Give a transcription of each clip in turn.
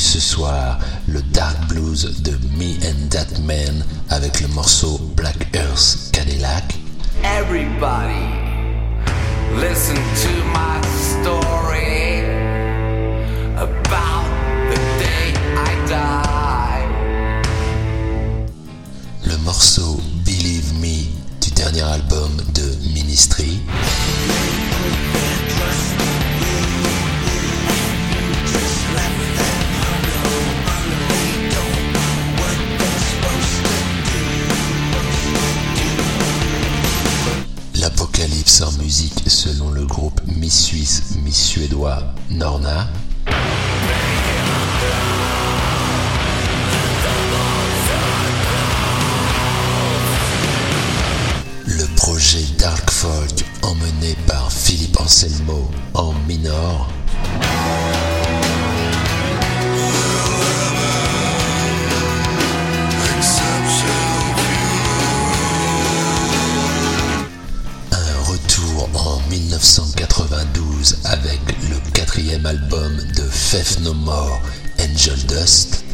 ce soir, le Dark Blues de Me and That Man avec le morceau Black Earth Cadillac. Everybody, listen to my story about the day I die. Le morceau Believe Me du dernier album de Ministry. L'apocalypse en musique selon le groupe mi-suisse, mi-suédois Norna. Le projet Dark Folk emmené par Philippe Anselmo en minor. 1992 avec le quatrième album de Faith No More, Angel Dust.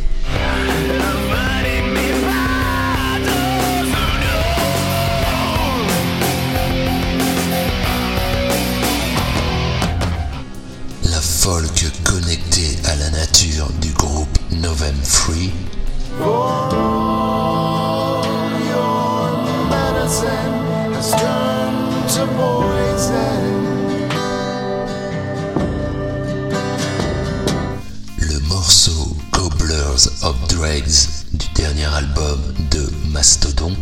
La folk connectée à la nature du groupe Novem Free. Du dernier album de Mastodon.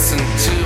Listen to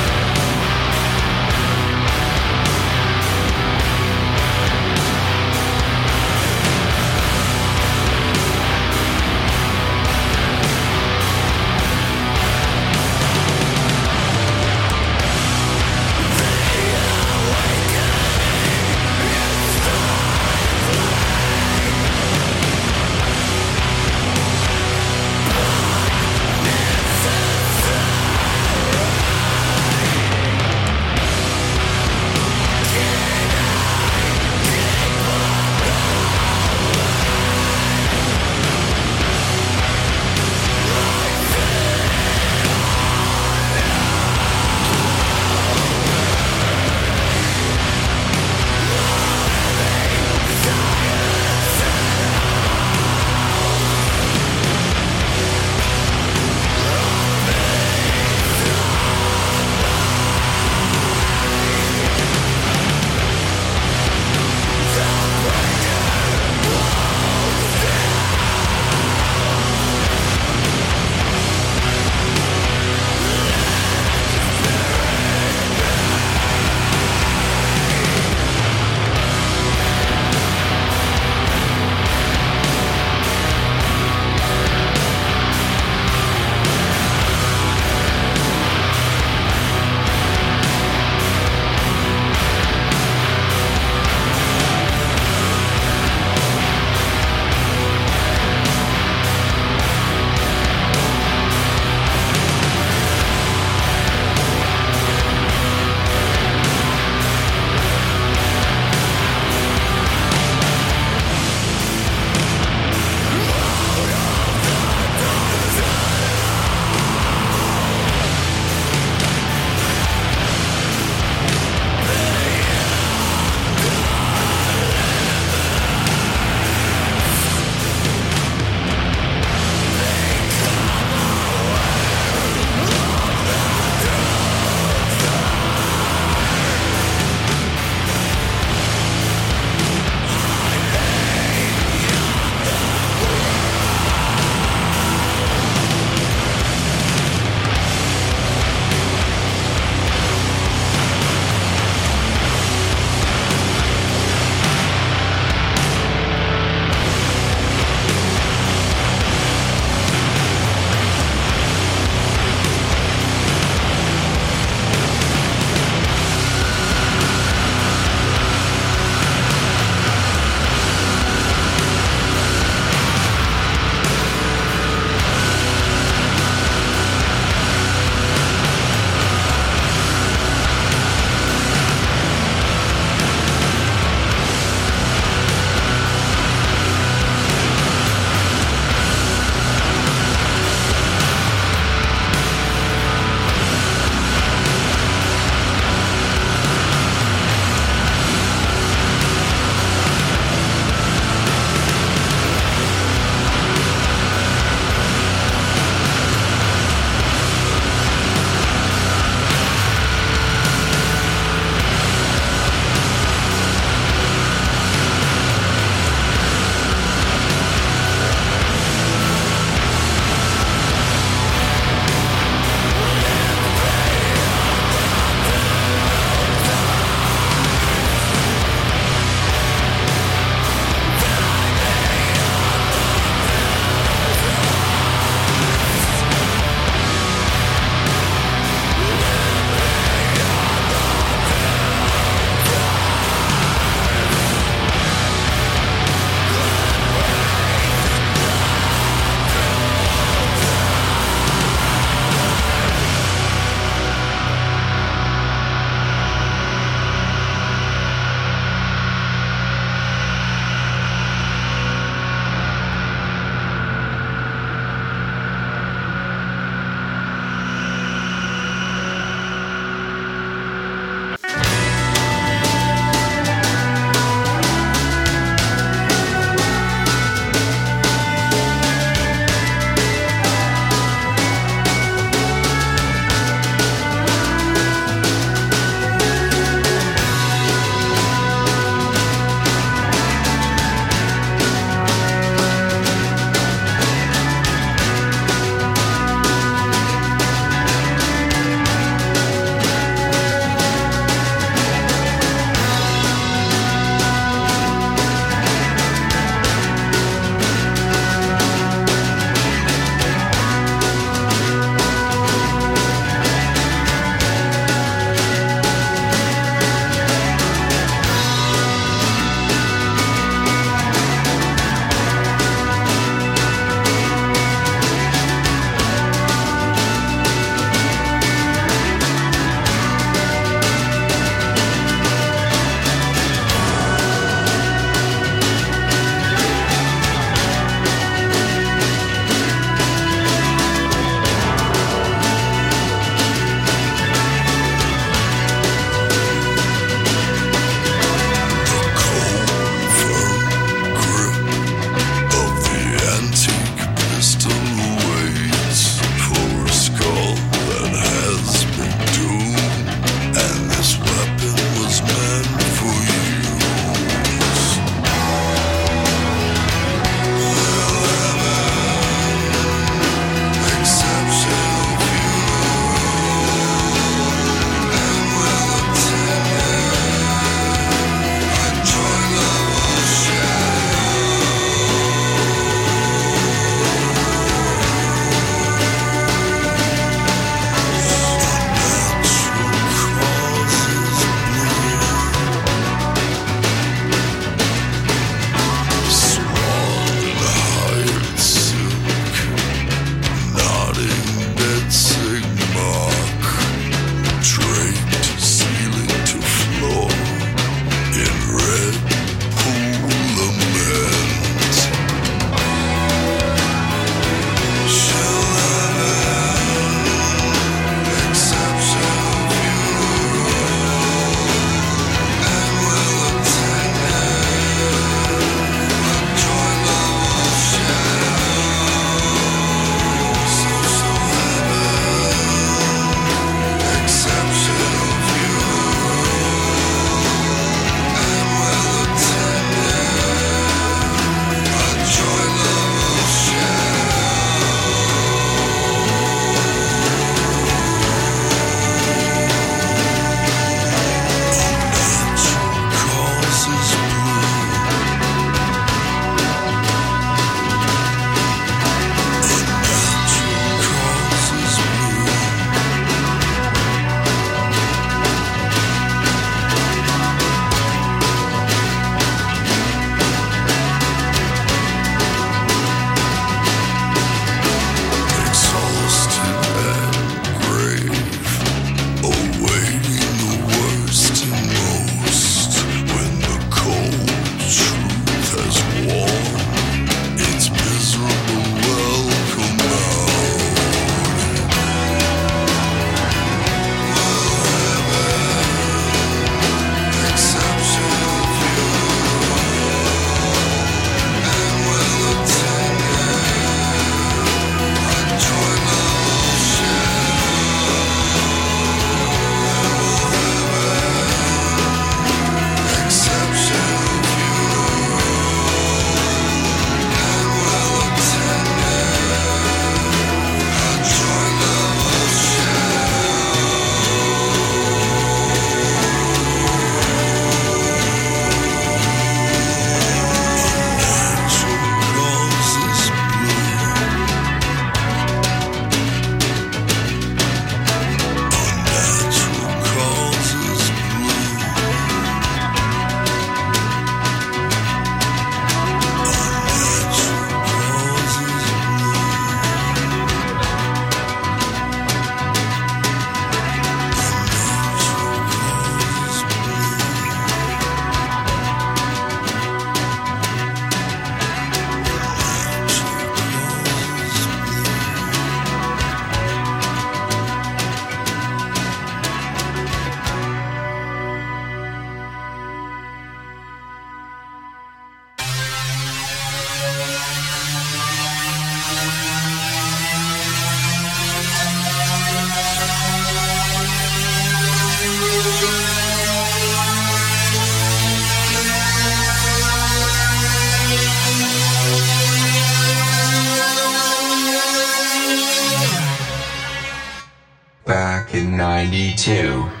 1992.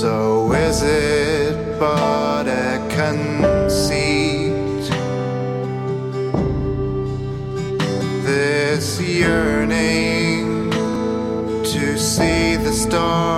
So is it but a conceit? This yearning to see the stars.